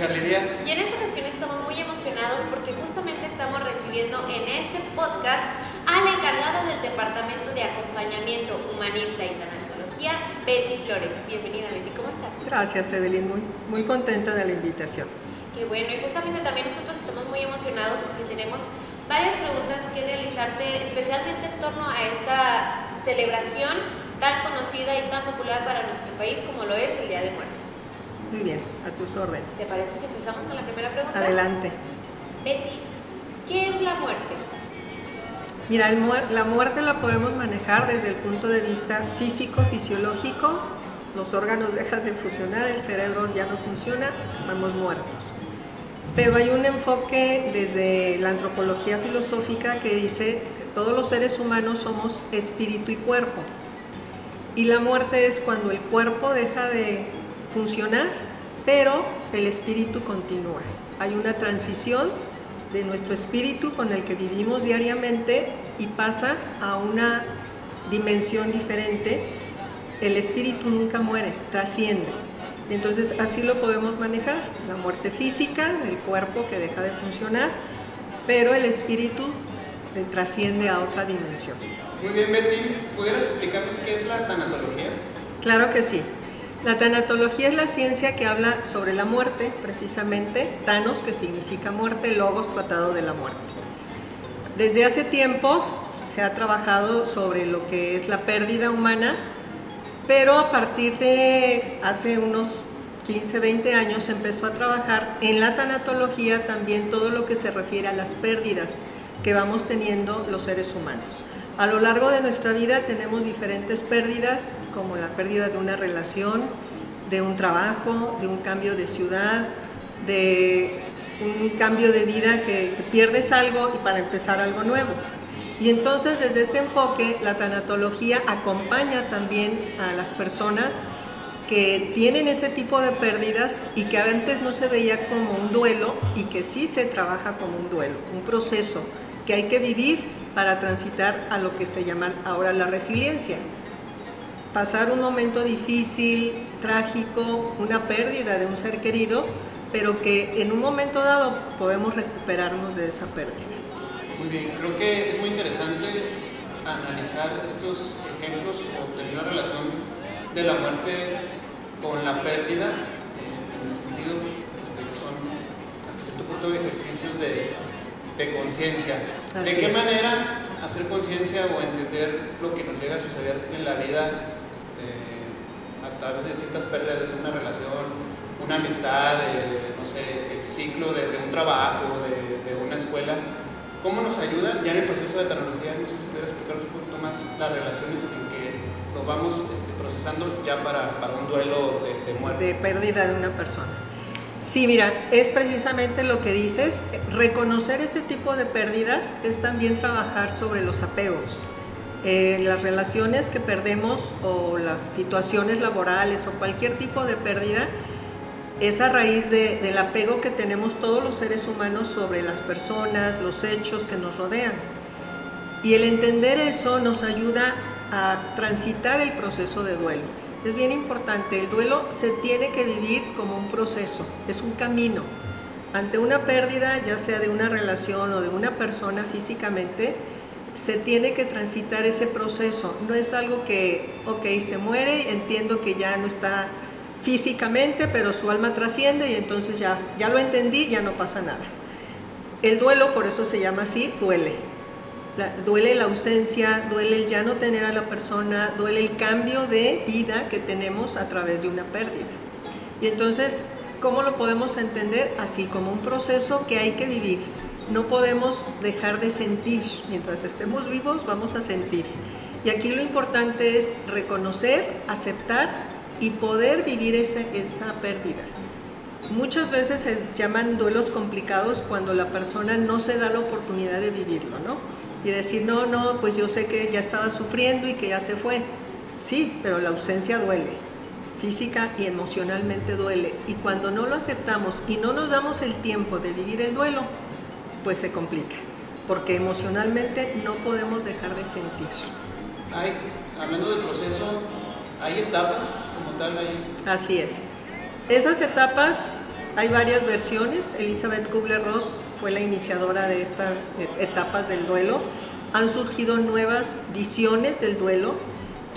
Charlie Díaz. Y en esta ocasión estamos muy emocionados porque justamente estamos recibiendo en este podcast a la encargada del Departamento de Acompañamiento Humanista y Tanatología, Betty Flores. Bienvenida, Betty, ¿cómo estás? Gracias, Evelyn, muy, muy contenta de la invitación. Qué bueno, y justamente también nosotros estamos muy emocionados porque tenemos varias preguntas que realizarte, especialmente en torno a esta celebración tan conocida y tan popular para nuestro país como lo es el Día de Muertos. Muy bien, a tus órdenes. ¿Te parece si empezamos con la primera pregunta? Adelante. Betty, ¿qué es la muerte? Mira, el muer- la muerte la podemos manejar desde el punto de vista físico, fisiológico. Los órganos dejan de funcionar, el cerebro ya no funciona, estamos muertos. Pero hay un enfoque desde la antropología filosófica que dice que todos los seres humanos somos espíritu y cuerpo. Y la muerte es cuando el cuerpo deja de funcionar, pero el espíritu continúa. Hay una transición de nuestro espíritu con el que vivimos diariamente y pasa a una dimensión diferente. El espíritu nunca muere, trasciende. Entonces así lo podemos manejar, la muerte física del cuerpo que deja de funcionar, pero el espíritu trasciende a otra dimensión. Muy bien, Betty. ¿Pudieras explicarnos qué es la tanatología? Claro que sí. La tanatología es la ciencia que habla sobre la muerte, precisamente, Thanos, que significa muerte, Logos, tratado de la muerte. Desde hace tiempos se ha trabajado sobre lo que es la pérdida humana, pero a partir de hace unos 15, 20 años se empezó a trabajar en la tanatología también todo lo que se refiere a las pérdidas que vamos teniendo los seres humanos. A lo largo de nuestra vida tenemos diferentes pérdidas, como la pérdida de una relación, de un trabajo, de un cambio de ciudad, de un cambio de vida que, pierdes algo y para empezar algo nuevo. Y entonces desde ese enfoque la tanatología acompaña también a las personas que tienen ese tipo de pérdidas y que antes no se veía como un duelo y que sí se trabaja como un duelo, un proceso que hay que vivir para transitar a lo que se llama ahora la resiliencia. Pasar un momento difícil, trágico, una pérdida de un ser querido, pero que en un momento dado podemos recuperarnos de esa pérdida. Muy bien, creo que es muy interesante analizar estos ejemplos o tener la relación de la muerte con la pérdida, eh, en el sentido de que son hasta cierto punto ejercicios de, de conciencia. ¿De qué manera hacer conciencia o entender lo que nos llega a suceder en la vida este, a través de distintas pérdidas, de una relación, una amistad, de, no sé, el ciclo de, de un trabajo, de, de una escuela? ¿Cómo nos ayuda ya en el proceso de tecnología? No sé si pudieras explicarnos un poquito más las relaciones en que lo vamos este, procesando ya para, para un duelo de, de muerte. de pérdida de una persona. Sí, mira, es precisamente lo que dices. Reconocer ese tipo de pérdidas es también trabajar sobre los apegos. Eh, las relaciones que perdemos o las situaciones laborales o cualquier tipo de pérdida es a raíz de- del apego que tenemos todos los seres humanos sobre las personas, los hechos que nos rodean. Y el entender eso nos ayuda a transitar el proceso de duelo. Es bien importante, el duelo se tiene que vivir como un proceso, es un camino. Ante una pérdida, ya sea de una relación o de una persona físicamente, se tiene que transitar ese proceso. No es algo que, ok, se muere, entiendo que ya no está físicamente, pero su alma trasciende y entonces ya, ya lo entendí, ya no pasa nada. El duelo, por eso se llama así, duele. Duele la ausencia, duele el ya no tener a la persona, duele el cambio de vida que tenemos a través de una pérdida. Y entonces, ¿cómo lo podemos entender? Así como un proceso que hay que vivir. No podemos dejar de sentir. Mientras estemos vivos, vamos a sentir. Y aquí lo importante es reconocer, aceptar y poder vivir ese- esa pérdida. Muchas veces se llaman duelos complicados cuando la persona no se da la oportunidad de vivirlo, ¿no? Y decir, no, no, pues yo sé que ya estaba sufriendo y que ya se fue. Sí, pero la ausencia duele, física y emocionalmente duele. Y cuando no lo aceptamos y no nos damos el tiempo de vivir el duelo, pues se complica, porque emocionalmente no podemos dejar de sentir. Hay, hablando del proceso, ¿hay etapas como tal? Hay, Así es. Esas etapas hay varias versiones. Elizabeth Kubler-Ross fue la iniciadora de estas etapas del duelo. Han surgido nuevas visiones del duelo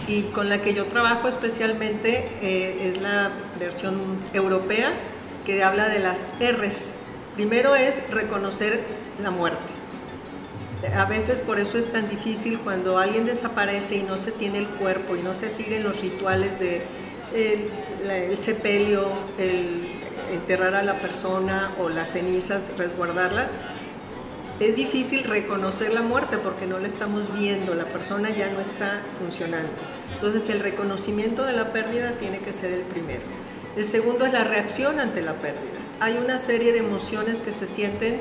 y con la que yo trabajo especialmente eh, es la versión europea que habla de las R's. Primero es reconocer la muerte. A veces por eso es tan difícil cuando alguien desaparece y no se tiene el cuerpo y no se siguen los rituales de eh, el sepelio, el enterrar a la persona o las cenizas, resguardarlas, es difícil reconocer la muerte porque no la estamos viendo, la persona ya no está funcionando. Entonces el reconocimiento de la pérdida tiene que ser el primero. El segundo es la reacción ante la pérdida. Hay una serie de emociones que se sienten,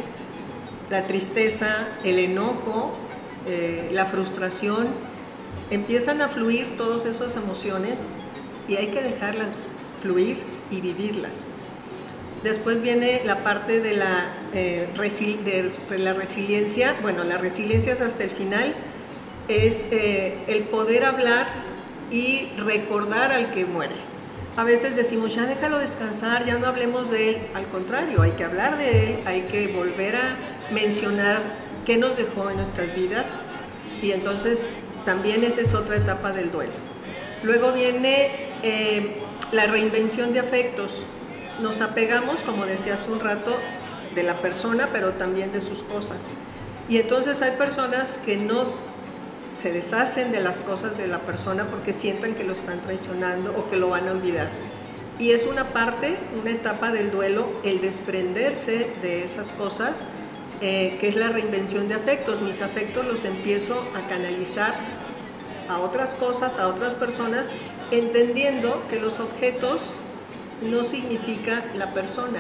la tristeza, el enojo, eh, la frustración, empiezan a fluir todas esas emociones y hay que dejarlas fluir y vivirlas. Después viene la parte de la, eh, resiliencia. Bueno, la resiliencia es hasta el final. Es eh, el poder hablar y recordar al que muere. A veces decimos, ya déjalo descansar, ya no hablemos de él. Al contrario, hay que hablar de él, hay que volver a mencionar qué nos dejó en nuestras vidas. Y entonces también esa es otra etapa del duelo. Luego viene eh, la reinvención de afectos nos apegamos, como decía hace un rato, de la persona, pero también de sus cosas. Y entonces hay personas que no se deshacen de las cosas de la persona porque sienten que lo están traicionando o que lo van a olvidar. Y es una parte, una etapa del duelo, el desprenderse de esas cosas, eh, que es la reinvención de afectos. Mis afectos los empiezo a canalizar a otras cosas, a otras personas, entendiendo que los objetos no significa la persona.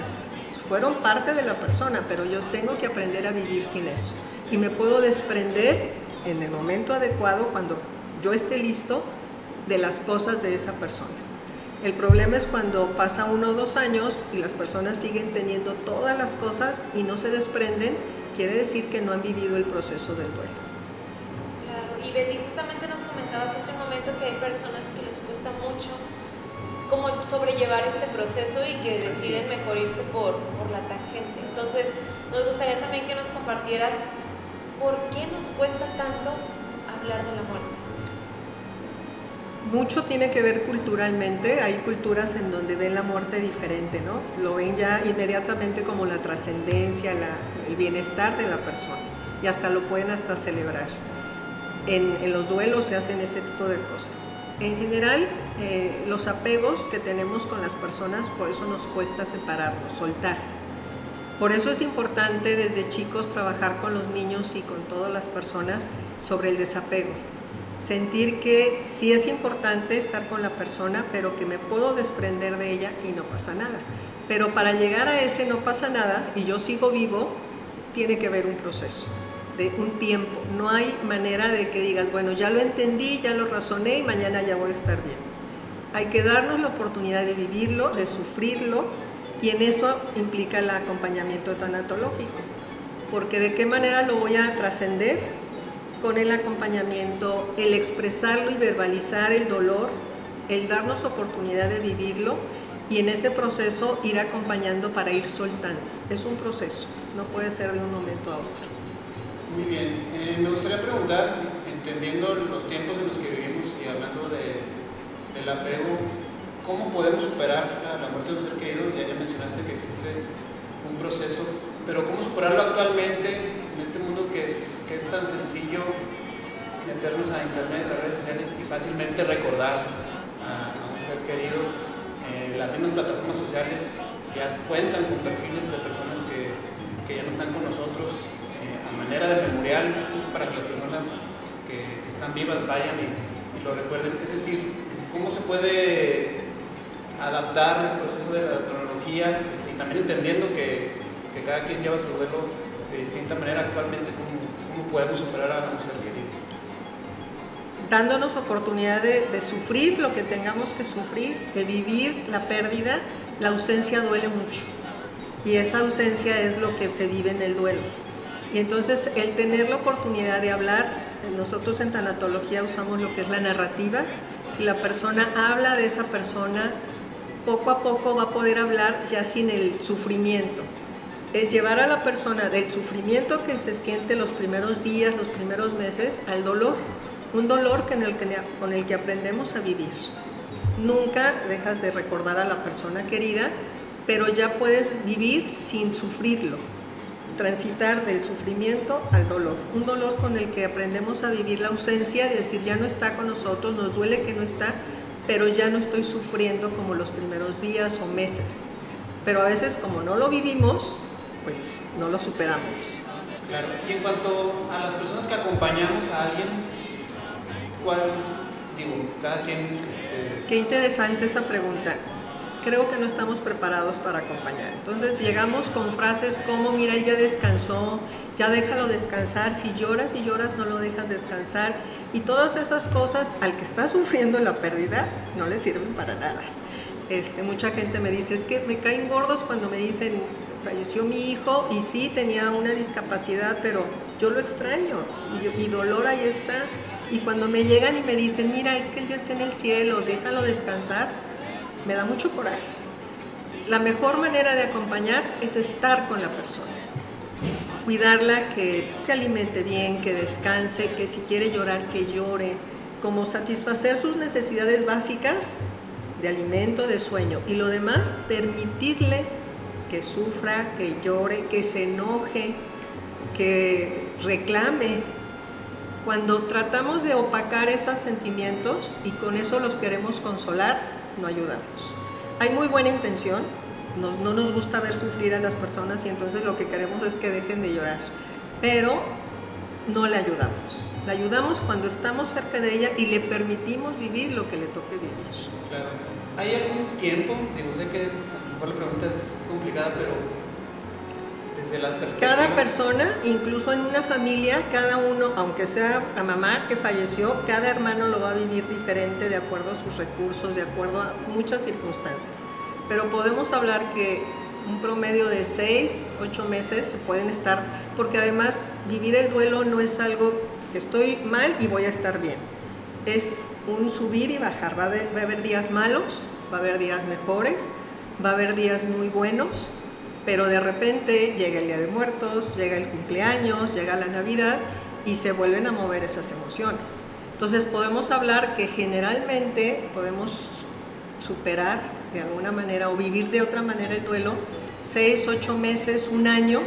Fueron parte de la persona, pero yo tengo que aprender a vivir sin eso. Y me puedo desprender en el momento adecuado, cuando yo esté listo, de las cosas de esa persona. El problema es cuando pasa uno o dos años y las personas siguen teniendo todas las cosas y no se desprenden, quiere decir que no han vivido el proceso del duelo. Claro, y Betty, justamente nos comentabas hace un momento que hay personas que les cuesta mucho cómo sobrellevar este proceso y que deciden mejor irse por, por la tangente. Entonces, nos gustaría también que nos compartieras por qué nos cuesta tanto hablar de la muerte. Mucho tiene que ver culturalmente, hay culturas en donde ven la muerte diferente, ¿no? Lo ven ya inmediatamente como la trascendencia, el bienestar de la persona y hasta lo pueden hasta celebrar. En, en los duelos se hacen ese tipo de cosas. En general, eh, los apegos que tenemos con las personas, por eso nos cuesta separarnos, soltar. Por eso es importante desde chicos trabajar con los niños y con todas las personas sobre el desapego. Sentir que sí es importante estar con la persona, pero que me puedo desprender de ella y no pasa nada. Pero para llegar a ese no pasa nada y yo sigo vivo, tiene que haber un proceso de un tiempo. No hay manera de que digas, bueno, ya lo entendí, ya lo razoné y mañana ya voy a estar bien. Hay que darnos la oportunidad de vivirlo, de sufrirlo y en eso implica el acompañamiento tanatológico. Porque de qué manera lo voy a trascender con el acompañamiento, el expresarlo y verbalizar el dolor, el darnos oportunidad de vivirlo y en ese proceso ir acompañando para ir soltando. Es un proceso, no puede ser de un momento a otro. Muy bien, eh, me gustaría preguntar, entendiendo los tiempos en los que vivimos y hablando de, del apego, ¿cómo podemos superar la, muerte de un ser querido? Ya, ya mencionaste que existe un proceso, pero ¿cómo superarlo actualmente en este mundo que es, tan sencillo meternos a internet, a redes sociales y fácilmente recordar a, un ser querido? Eh, las mismas plataformas sociales ya cuentan con perfiles de personas que, ya no están con nosotros manera de memorial para que las personas que, están vivas vayan y, lo recuerden. Es decir, cómo se puede adaptar el proceso de la tecnología este, y también entendiendo que, cada quien lleva su duelo de distinta manera actualmente, cómo, podemos superar a ser querido. Dándonos oportunidad de, de sufrir lo que tengamos que sufrir, de vivir la pérdida, la ausencia duele mucho. Y esa ausencia es lo que se vive en el duelo. Y entonces el tener la oportunidad de hablar, nosotros en tanatología usamos lo que es la narrativa, la persona habla de esa persona, poco a poco va a poder hablar ya sin el sufrimiento. Es llevar a la persona del sufrimiento que se siente los primeros días, los primeros meses, al dolor. Un dolor que, con el que aprendemos a vivir. Nunca dejas de recordar a la persona querida, pero ya puedes vivir sin sufrirlo transitar del sufrimiento al dolor. Un dolor con el que aprendemos a vivir la ausencia, es decir, ya no está con nosotros, nos duele que no está, pero ya no estoy sufriendo como los primeros días o meses. Pero a veces como no lo vivimos, pues no lo superamos. Claro. Y en cuanto a las personas que acompañamos a alguien, ¿cuál, digo, cada quien... Este... Qué interesante esa pregunta creo que no estamos preparados para acompañar. Entonces llegamos con frases como, mira, él ya descansó, ya déjalo descansar, si lloras y lloras no lo dejas descansar. Y todas esas cosas al que está sufriendo la pérdida no le sirven para nada. Este, mucha gente me dice, es que me caen gordos cuando me dicen, falleció mi hijo y sí tenía una discapacidad, pero yo lo extraño y mi dolor ahí está. Y cuando me llegan y me dicen, mira, es que él ya está en el cielo, déjalo descansar, me da mucho coraje. La mejor manera de acompañar es estar con la persona. Cuidarla, que se alimente bien, que descanse, que si quiere llorar, que llore, como satisfacer sus necesidades básicas de alimento, de sueño y lo demás, permitirle que sufra, que llore, que se enoje, que reclame. Cuando tratamos de opacar esos sentimientos y con eso los queremos consolar, no ayudamos. Hay muy buena intención, no nos gusta ver sufrir a las personas y entonces lo que queremos es que dejen de llorar, pero no le ayudamos. Le ayudamos cuando estamos cerca de ella y le permitimos vivir lo que le toque vivir. Claro. ¿Hay algún tiempo? Digo, sé que a lo mejor la pregunta es complicada, pero cada persona, incluso en una familia, cada uno, aunque sea la mamá que falleció, cada hermano lo va a vivir diferente de acuerdo a sus recursos, de acuerdo a muchas circunstancias. Pero podemos hablar que un promedio de 6, 8 meses se pueden estar, porque además vivir el duelo no es algo que estoy mal y voy a estar bien. Es un subir y bajar. Va va a haber días malos, va a haber días mejores, va a haber días muy buenos pero de repente llega el Día de Muertos, llega el cumpleaños, llega la Navidad y se vuelven a mover esas emociones. Entonces podemos hablar que generalmente podemos superar de alguna manera o vivir de otra manera el duelo seis, ocho meses, un año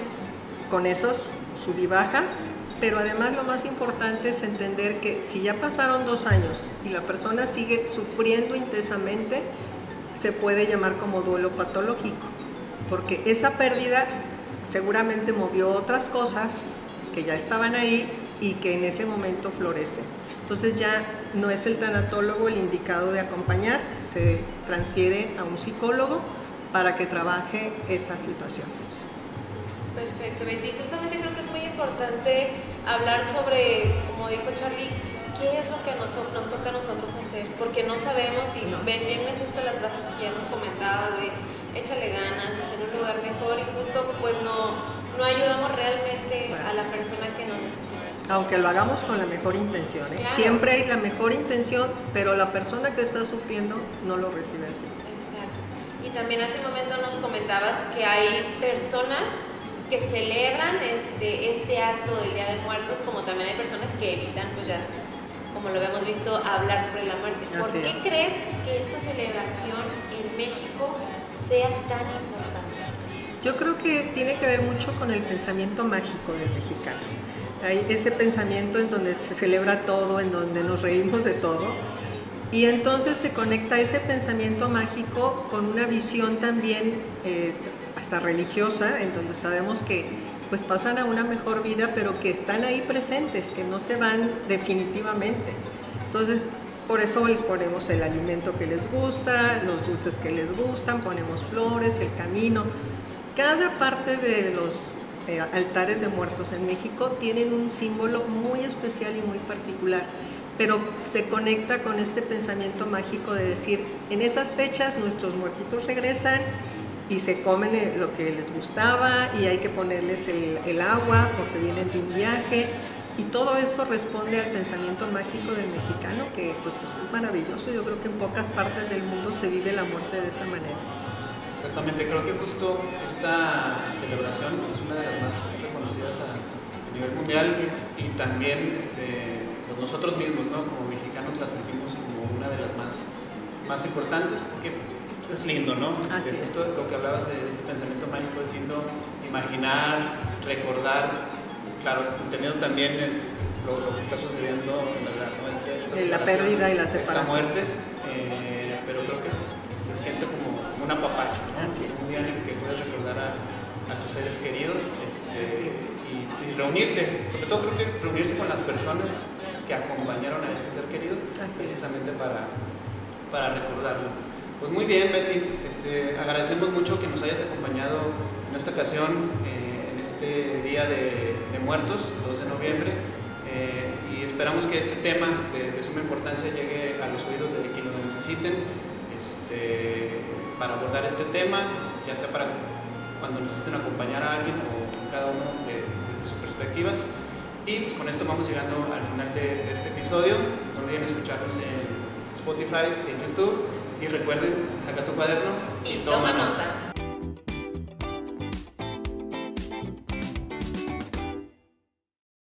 con esos sub y baja, pero además lo más importante es entender que si ya pasaron dos años y la persona sigue sufriendo intensamente, se puede llamar como duelo patológico porque esa pérdida seguramente movió otras cosas que ya estaban ahí y que en ese momento florecen. Entonces ya no es el tanatólogo el indicado de acompañar, se transfiere a un psicólogo para que trabaje esas situaciones. Perfecto, Betty. Justamente creo que es muy importante hablar sobre, como dijo Charlie, qué es lo que nos, toca a nosotros hacer, porque no sabemos y ven bien justo las frases que ya hemos comentado de échale ganas, hacer un lugar mejor y justo pues no, no ayudamos realmente a la persona que nos necesita. Aunque lo hagamos con la mejor intención, ¿eh? siempre hay la mejor intención, pero la persona que está sufriendo no lo recibe así. Exacto. Y también hace un momento nos comentabas que hay personas que celebran este, este acto del Día de Muertos, como también hay personas que evitan, pues ya, como lo habíamos visto, hablar sobre la muerte. ¿Por qué crees que esta celebración en México sea tan importante? Yo creo que tiene que ver mucho con el pensamiento mágico del mexicano. Hay ese pensamiento en donde se celebra todo, en donde nos reímos de todo. Y entonces se conecta ese pensamiento mágico con una visión también eh, hasta religiosa, en donde sabemos que pues pasan a una mejor vida, pero que están ahí presentes, que no se van definitivamente. Entonces, por eso les ponemos el alimento que les gusta, los dulces que les gustan, ponemos flores, el camino. Cada parte de los eh, altares de muertos en México tienen un símbolo muy especial y muy particular, pero se conecta con este pensamiento mágico de decir, en esas fechas nuestros muertitos regresan y se comen eh, lo que les gustaba y hay que ponerles el, el agua porque vienen de un viaje Y todo eso responde al pensamiento mágico del mexicano, que pues esto es maravilloso. Yo creo que en pocas partes del mundo se vive la muerte de esa manera. Exactamente, creo que justo esta celebración es una de las más reconocidas a, nivel mundial y, también este, pues nosotros mismos, ¿no? como mexicanos, la sentimos como una de las más, más importantes porque pues, es lindo, ¿no? Este, esto es lo que hablabas de este pensamiento mágico, es lindo imaginar, recordar claro, entendiendo también lo, que está sucediendo en verdad, ¿no? Este, la pérdida y la separación. Esta muerte, eh, pero creo que se siente como, un apapacho, ¿no? un día en el que puedes recordar a, tus seres queridos este, y, reunirte, sobre todo creo que reunirse con las personas que acompañaron a ese ser querido, precisamente para, para recordarlo. Pues muy bien, Betty, este, agradecemos mucho que nos hayas acompañado en esta ocasión. Eh, este Día de, Muertos, 2 de noviembre, eh, y esperamos que este tema de, suma importancia llegue a los oídos de quienes lo necesiten este, para abordar este tema, ya sea para cuando necesiten acompañar a alguien o cada uno desde sus perspectivas. Y pues con esto vamos llegando al final de, este episodio. No olviden escucharnos en Spotify, en YouTube. Y recuerden, saca tu cuaderno y, toma, nota.